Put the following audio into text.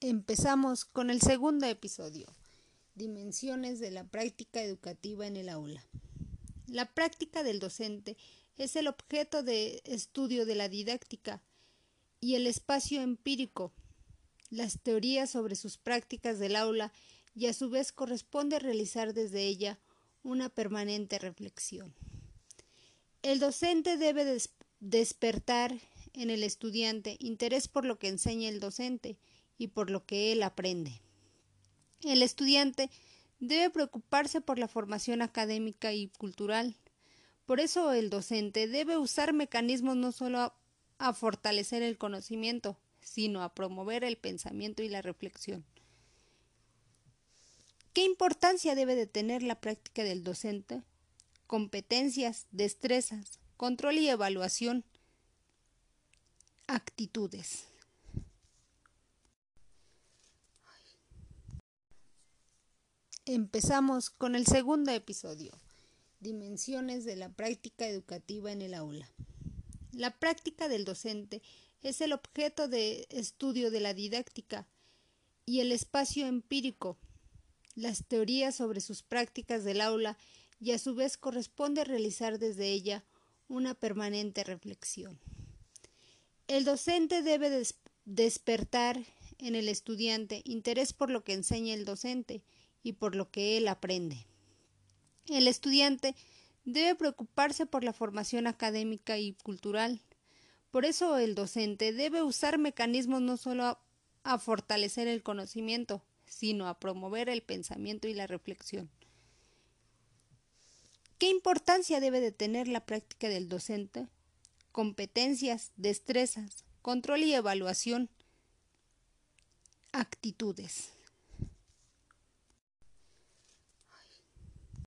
Empezamos con el segundo episodio, Dimensiones de la práctica educativa en el aula. La práctica del docente es el objeto de estudio de la didáctica y el espacio empírico, las teorías sobre sus prácticas del aula y a su vez corresponde realizar desde ella una permanente reflexión. El docente debe despertar en el estudiante interés por lo que enseña el docente y por lo que él aprende. El estudiante debe preocuparse por la formación académica y cultural. Por eso el docente debe usar mecanismos no solo a, fortalecer el conocimiento, sino a promover el pensamiento y la reflexión. ¿Qué importancia debe de tener la práctica del docente? Competencias, destrezas, control y evaluación, actitudes. Empezamos con el segundo episodio, Dimensiones de la práctica educativa en el aula. La práctica del docente es el objeto de estudio de la didáctica y el espacio empírico, las teorías sobre sus prácticas del aula y a su vez corresponde realizar desde ella una permanente reflexión. El docente debe despertar en el estudiante interés por lo que enseña el docente, y por lo que él aprende. El estudiante debe preocuparse por la formación académica y cultural. Por eso el docente debe usar mecanismos no solo a, fortalecer el conocimiento, sino a promover el pensamiento y la reflexión. ¿Qué importancia debe de tener la práctica del docente? Competencias, destrezas, control y evaluación, actitudes.